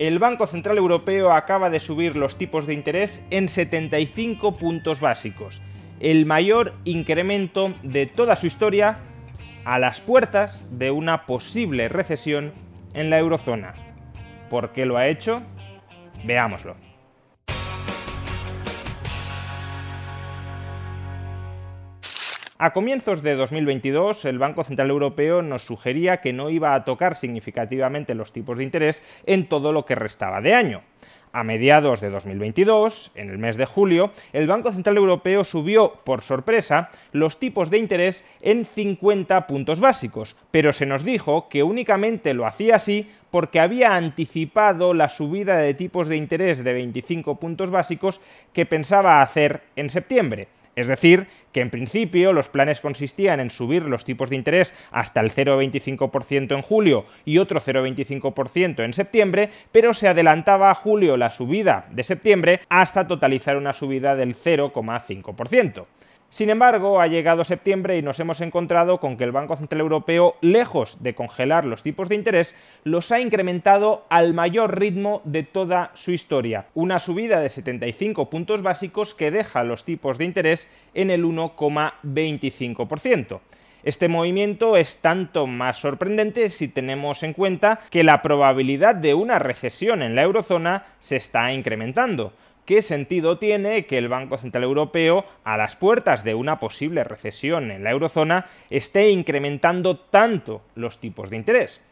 El Banco Central Europeo acaba de subir los tipos de interés en 75 puntos básicos, el mayor incremento de toda su historia a las puertas de una posible recesión en la eurozona. ¿Por qué lo ha hecho? Veámoslo. A comienzos de 2022, el Banco Central Europeo nos sugería que no iba a tocar significativamente los tipos de interés en todo lo que restaba de año. A mediados de 2022, en el mes de julio, el Banco Central Europeo subió, por sorpresa, los tipos de interés en 50 puntos básicos, pero se nos dijo que únicamente lo hacía así porque había anticipado la subida de tipos de interés de 25 puntos básicos que pensaba hacer en septiembre. Es decir, que en principio los planes consistían en subir los tipos de interés hasta el 0,25% en julio y otro 0,25% en septiembre, pero se adelantaba a julio la subida de septiembre hasta totalizar una subida del 0,5%. Sin embargo, ha llegado septiembre y nos hemos encontrado con que el Banco Central Europeo, lejos de congelar los tipos de interés, los ha incrementado al mayor ritmo de toda su historia. Una subida de 75 puntos básicos que deja los tipos de interés en el 1,25%. Este movimiento es tanto más sorprendente si tenemos en cuenta que la probabilidad de una recesión en la eurozona se está incrementando. ¿Qué sentido tiene que el Banco Central Europeo, a las puertas de una posible recesión en la eurozona, esté incrementando tanto los tipos de interés?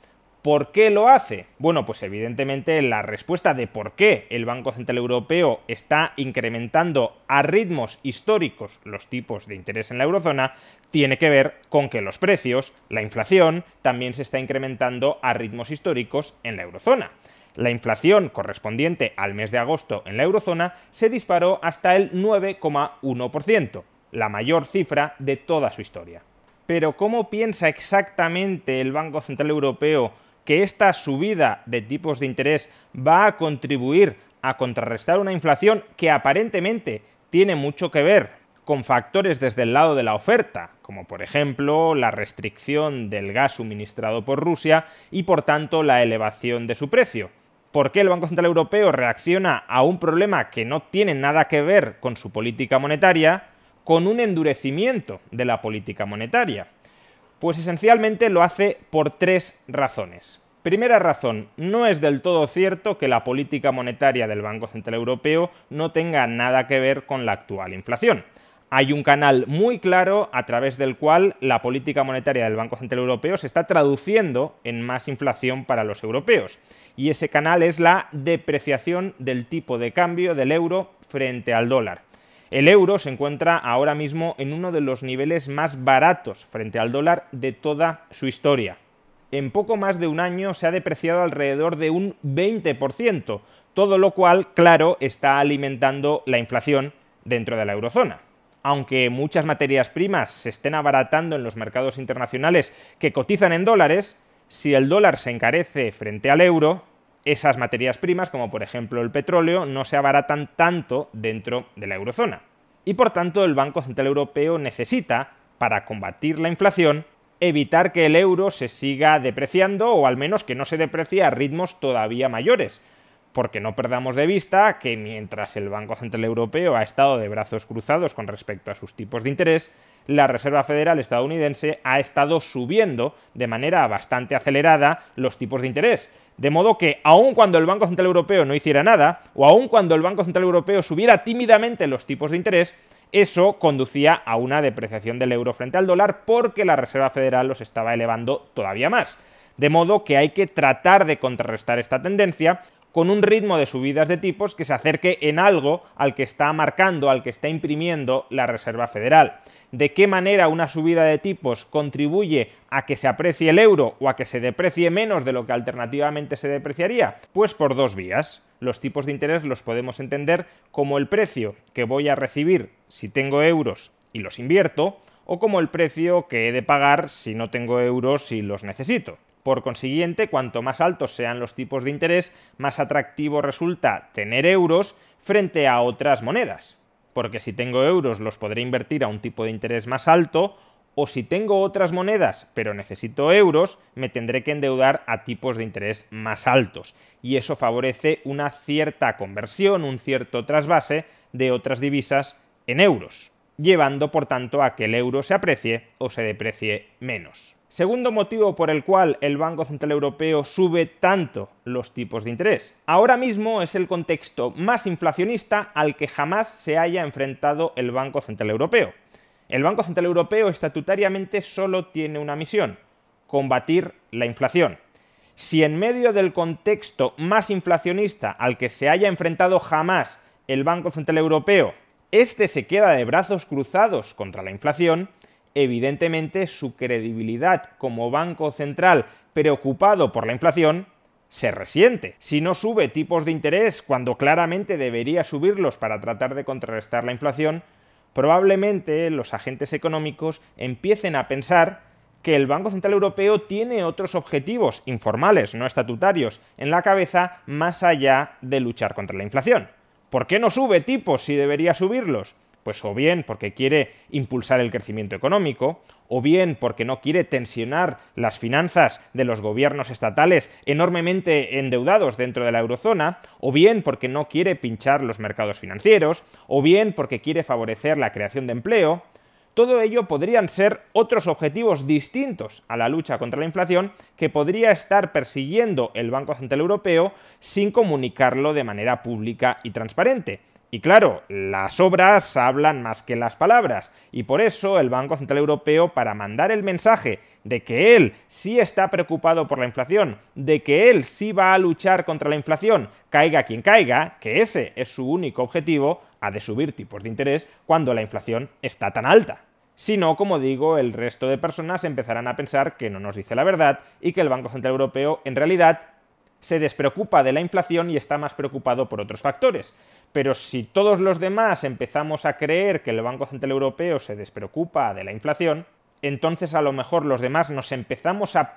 ¿Por qué lo hace? Bueno, pues evidentemente la respuesta de por qué el Banco Central Europeo está incrementando a ritmos históricos los tipos de interés en la eurozona tiene que ver con que los precios, la inflación, también se está incrementando a ritmos históricos en la eurozona la inflación correspondiente al mes de agosto en la eurozona se disparó hasta el 9,1%, la mayor cifra de toda su historia. Pero ¿cómo piensa exactamente el Banco Central Europeo que esta subida de tipos de interés va a contribuir a contrarrestar una inflación que aparentemente tiene mucho que ver con factores desde el lado de la oferta, como por ejemplo la restricción del gas suministrado por Rusia y por tanto la elevación de su precio por qué el Banco Central Europeo reacciona a un problema que no tiene nada que ver con su política monetaria con un endurecimiento de la política monetaria. Pues esencialmente lo hace por tres razones. Primera razón, no es del todo cierto que la política monetaria del Banco Central Europeo no tenga nada que ver con la actual inflación hay un canal muy claro a través del cual la política monetaria del Banco Central Europeo se está traduciendo en más inflación para los europeos. Y ese canal es la depreciación del tipo de cambio del euro frente al dólar. El euro se encuentra ahora mismo en uno de los niveles más baratos frente al dólar de toda su historia. En poco más de un año se ha depreciado alrededor de un 20%, todo lo cual, claro, está alimentando la inflación dentro de la eurozona aunque muchas materias primas se estén abaratando en los mercados internacionales que cotizan en dólares, si el dólar se encarece frente al euro, esas materias primas, como por ejemplo el petróleo, no se abaratan tanto dentro de la eurozona. Y por tanto el Banco Central Europeo necesita, para combatir la inflación, evitar que el euro se siga depreciando o al menos que no se deprecie a ritmos todavía mayores, porque no perdamos de vista que mientras el Banco Central Europeo ha estado de brazos cruzados con respecto a sus tipos de interés, la Reserva Federal estadounidense ha estado subiendo de manera bastante acelerada los tipos de interés. De modo que, aun cuando el Banco Central Europeo no hiciera nada, o aun cuando el Banco Central Europeo subiera tímidamente los tipos de interés, eso conducía a una depreciación del euro frente al dólar porque la Reserva Federal los estaba elevando todavía más. De modo que hay que tratar de contrarrestar esta tendencia con un ritmo de subidas de tipos que se acerque en algo al que está marcando, al que está imprimiendo la Reserva Federal. ¿De qué manera una subida de tipos contribuye a que se aprecie el euro o a que se deprecie menos de lo que alternativamente se depreciaría? Pues por dos vías. Los tipos de interés los podemos entender como el precio que voy a recibir si tengo euros y los invierto, o como el precio que he de pagar si no tengo euros y los necesito. Por consiguiente, cuanto más altos sean los tipos de interés, más atractivo resulta tener euros frente a otras monedas. Porque si tengo euros los podré invertir a un tipo de interés más alto, o si tengo otras monedas pero necesito euros, me tendré que endeudar a tipos de interés más altos. Y eso favorece una cierta conversión, un cierto trasvase de otras divisas en euros, llevando por tanto a que el euro se aprecie o se deprecie menos. Segundo motivo por el cual el Banco Central Europeo sube tanto los tipos de interés. Ahora mismo es el contexto más inflacionista al que jamás se haya enfrentado el Banco Central Europeo. El Banco Central Europeo estatutariamente solo tiene una misión, combatir la inflación. Si en medio del contexto más inflacionista al que se haya enfrentado jamás el Banco Central Europeo, este se queda de brazos cruzados contra la inflación, evidentemente su credibilidad como banco central preocupado por la inflación se resiente. Si no sube tipos de interés cuando claramente debería subirlos para tratar de contrarrestar la inflación, probablemente los agentes económicos empiecen a pensar que el Banco Central Europeo tiene otros objetivos informales, no estatutarios, en la cabeza más allá de luchar contra la inflación. ¿Por qué no sube tipos si debería subirlos? Pues o bien porque quiere impulsar el crecimiento económico, o bien porque no quiere tensionar las finanzas de los gobiernos estatales enormemente endeudados dentro de la eurozona, o bien porque no quiere pinchar los mercados financieros, o bien porque quiere favorecer la creación de empleo, todo ello podrían ser otros objetivos distintos a la lucha contra la inflación que podría estar persiguiendo el Banco Central Europeo sin comunicarlo de manera pública y transparente. Y claro, las obras hablan más que las palabras, y por eso el Banco Central Europeo, para mandar el mensaje de que él sí está preocupado por la inflación, de que él sí va a luchar contra la inflación, caiga quien caiga, que ese es su único objetivo, ha de subir tipos de interés cuando la inflación está tan alta. Si no, como digo, el resto de personas empezarán a pensar que no nos dice la verdad y que el Banco Central Europeo en realidad se despreocupa de la inflación y está más preocupado por otros factores. Pero si todos los demás empezamos a creer que el Banco Central Europeo se despreocupa de la inflación, entonces a lo mejor los demás nos empezamos a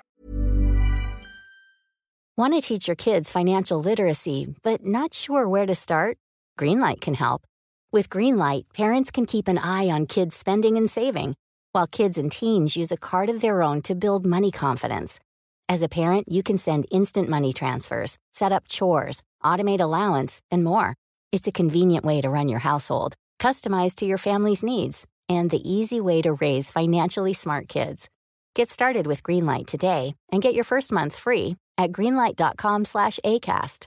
Want to teach your kids financial literacy, but not sure where to start? Greenlight can help. With Greenlight, parents can keep an eye on kids' spending and saving, while kids and teens use a card of their own to build money confidence. As a parent, you can send instant money transfers, set up chores, automate allowance, and more. It's a convenient way to run your household, customized to your family's needs, and the easy way to raise financially smart kids. Get started with Greenlight today and get your first month free at greenlight.com/acast.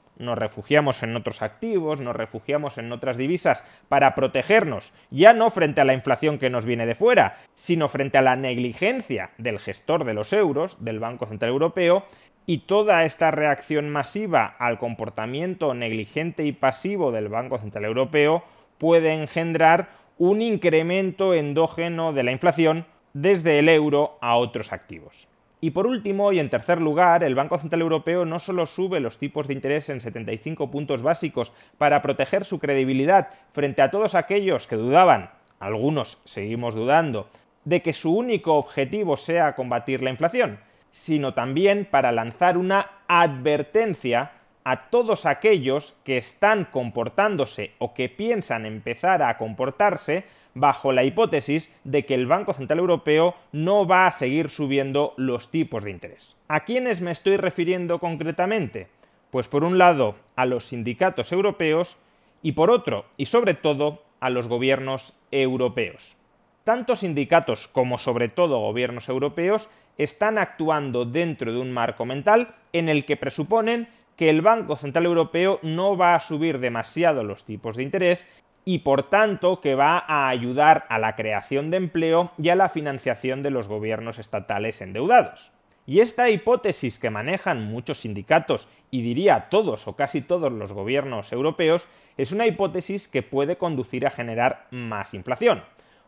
nos refugiamos en otros activos, nos refugiamos en otras divisas para protegernos, ya no frente a la inflación que nos viene de fuera, sino frente a la negligencia del gestor de los euros, del Banco Central Europeo, y toda esta reacción masiva al comportamiento negligente y pasivo del Banco Central Europeo puede engendrar un incremento endógeno de la inflación desde el euro a otros activos. Y por último, y en tercer lugar, el Banco Central Europeo no solo sube los tipos de interés en 75 puntos básicos para proteger su credibilidad frente a todos aquellos que dudaban, algunos seguimos dudando, de que su único objetivo sea combatir la inflación, sino también para lanzar una advertencia a todos aquellos que están comportándose o que piensan empezar a comportarse bajo la hipótesis de que el Banco Central Europeo no va a seguir subiendo los tipos de interés. ¿A quiénes me estoy refiriendo concretamente? Pues por un lado a los sindicatos europeos y por otro, y sobre todo, a los gobiernos europeos. Tanto sindicatos como sobre todo gobiernos europeos están actuando dentro de un marco mental en el que presuponen que el Banco Central Europeo no va a subir demasiado los tipos de interés y por tanto que va a ayudar a la creación de empleo y a la financiación de los gobiernos estatales endeudados. Y esta hipótesis que manejan muchos sindicatos y diría todos o casi todos los gobiernos europeos es una hipótesis que puede conducir a generar más inflación.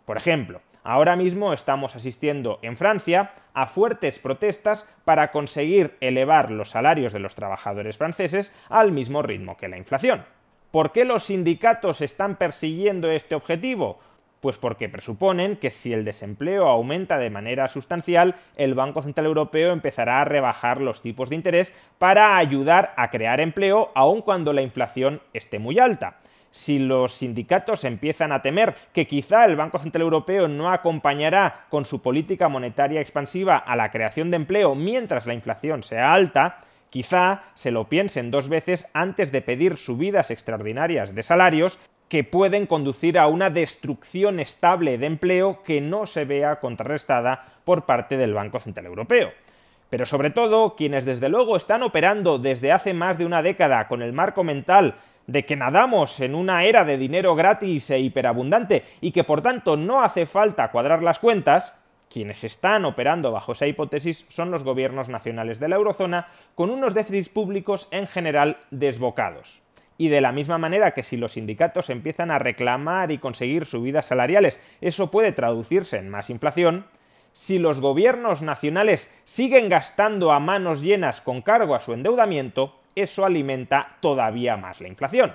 Por ejemplo, ahora mismo estamos asistiendo en Francia a fuertes protestas para conseguir elevar los salarios de los trabajadores franceses al mismo ritmo que la inflación. ¿Por qué los sindicatos están persiguiendo este objetivo? Pues porque presuponen que si el desempleo aumenta de manera sustancial, el Banco Central Europeo empezará a rebajar los tipos de interés para ayudar a crear empleo aun cuando la inflación esté muy alta si los sindicatos empiezan a temer que quizá el Banco Central Europeo no acompañará con su política monetaria expansiva a la creación de empleo mientras la inflación sea alta, quizá se lo piensen dos veces antes de pedir subidas extraordinarias de salarios que pueden conducir a una destrucción estable de empleo que no se vea contrarrestada por parte del Banco Central Europeo. Pero sobre todo, quienes desde luego están operando desde hace más de una década con el marco mental de que nadamos en una era de dinero gratis e hiperabundante y que por tanto no hace falta cuadrar las cuentas, quienes están operando bajo esa hipótesis son los gobiernos nacionales de la eurozona con unos déficits públicos en general desbocados. Y de la misma manera que si los sindicatos empiezan a reclamar y conseguir subidas salariales, eso puede traducirse en más inflación, si los gobiernos nacionales siguen gastando a manos llenas con cargo a su endeudamiento, eso alimenta todavía más la inflación.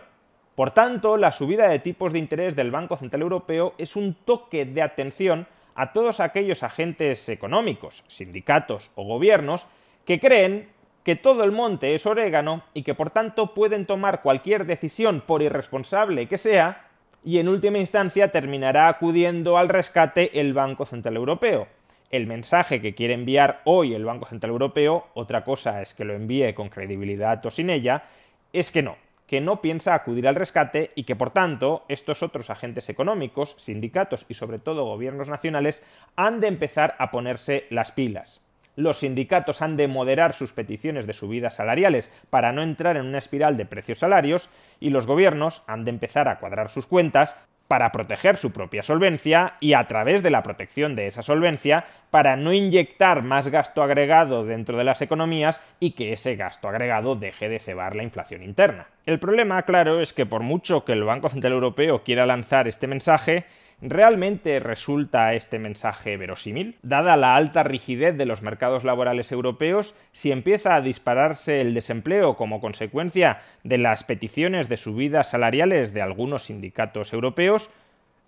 Por tanto, la subida de tipos de interés del Banco Central Europeo es un toque de atención a todos aquellos agentes económicos, sindicatos o gobiernos que creen que todo el monte es orégano y que por tanto pueden tomar cualquier decisión por irresponsable que sea y en última instancia terminará acudiendo al rescate el Banco Central Europeo. El mensaje que quiere enviar hoy el Banco Central Europeo, otra cosa es que lo envíe con credibilidad o sin ella, es que no, que no piensa acudir al rescate y que por tanto estos otros agentes económicos, sindicatos y sobre todo gobiernos nacionales han de empezar a ponerse las pilas. Los sindicatos han de moderar sus peticiones de subidas salariales para no entrar en una espiral de precios salarios y los gobiernos han de empezar a cuadrar sus cuentas para proteger su propia solvencia y a través de la protección de esa solvencia para no inyectar más gasto agregado dentro de las economías y que ese gasto agregado deje de cebar la inflación interna. El problema, claro, es que por mucho que el Banco Central Europeo quiera lanzar este mensaje, ¿Realmente resulta este mensaje verosímil? Dada la alta rigidez de los mercados laborales europeos, si empieza a dispararse el desempleo como consecuencia de las peticiones de subidas salariales de algunos sindicatos europeos,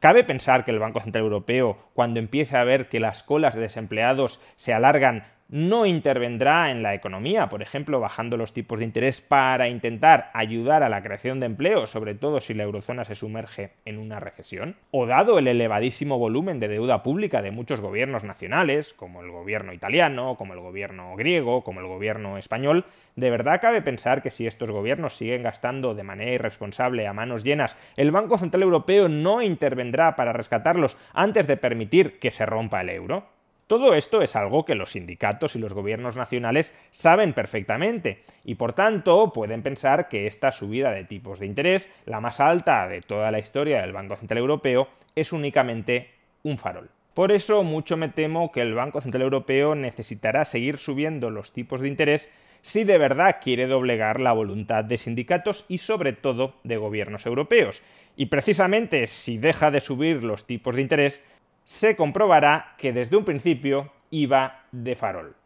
¿Cabe pensar que el Banco Central Europeo, cuando empiece a ver que las colas de desempleados se alargan, no intervendrá en la economía, por ejemplo, bajando los tipos de interés para intentar ayudar a la creación de empleo, sobre todo si la eurozona se sumerge en una recesión? ¿O dado el elevadísimo volumen de deuda pública de muchos gobiernos nacionales, como el gobierno italiano, como el gobierno griego, como el gobierno español, ¿de verdad cabe pensar que si estos gobiernos siguen gastando de manera irresponsable a manos llenas, el Banco Central Europeo no intervendrá para rescatarlos antes de permitir que se rompa el euro? Todo esto es algo que los sindicatos y los gobiernos nacionales saben perfectamente y por tanto pueden pensar que esta subida de tipos de interés, la más alta de toda la historia del Banco Central Europeo, es únicamente un farol. Por eso mucho me temo que el Banco Central Europeo necesitará seguir subiendo los tipos de interés si de verdad quiere doblegar la voluntad de sindicatos y sobre todo de gobiernos europeos. Y precisamente si deja de subir los tipos de interés, se comprobará que desde un principio iba de farol.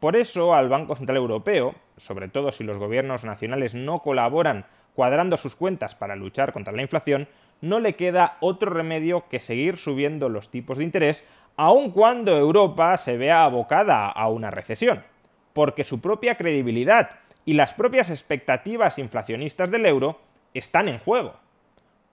Por eso al Banco Central Europeo, sobre todo si los gobiernos nacionales no colaboran cuadrando sus cuentas para luchar contra la inflación, no le queda otro remedio que seguir subiendo los tipos de interés, aun cuando Europa se vea abocada a una recesión, porque su propia credibilidad y las propias expectativas inflacionistas del euro están en juego.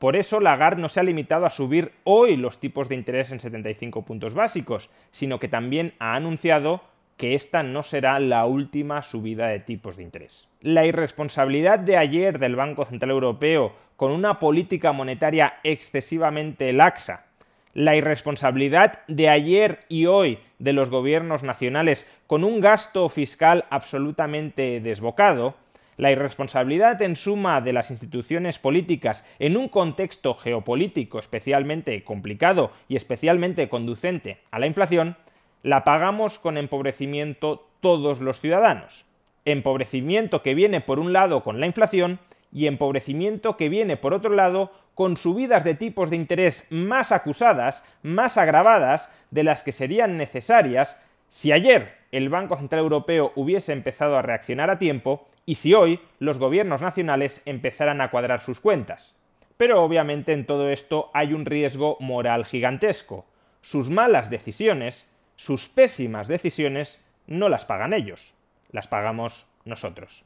Por eso Lagarde no se ha limitado a subir hoy los tipos de interés en 75 puntos básicos, sino que también ha anunciado que esta no será la última subida de tipos de interés. La irresponsabilidad de ayer del Banco Central Europeo con una política monetaria excesivamente laxa, la irresponsabilidad de ayer y hoy de los gobiernos nacionales con un gasto fiscal absolutamente desbocado, la irresponsabilidad en suma de las instituciones políticas en un contexto geopolítico especialmente complicado y especialmente conducente a la inflación, la pagamos con empobrecimiento todos los ciudadanos. Empobrecimiento que viene por un lado con la inflación y empobrecimiento que viene por otro lado con subidas de tipos de interés más acusadas, más agravadas de las que serían necesarias si ayer el Banco Central Europeo hubiese empezado a reaccionar a tiempo y si hoy los gobiernos nacionales empezaran a cuadrar sus cuentas. Pero obviamente en todo esto hay un riesgo moral gigantesco. Sus malas decisiones, sus pésimas decisiones, no las pagan ellos, las pagamos nosotros.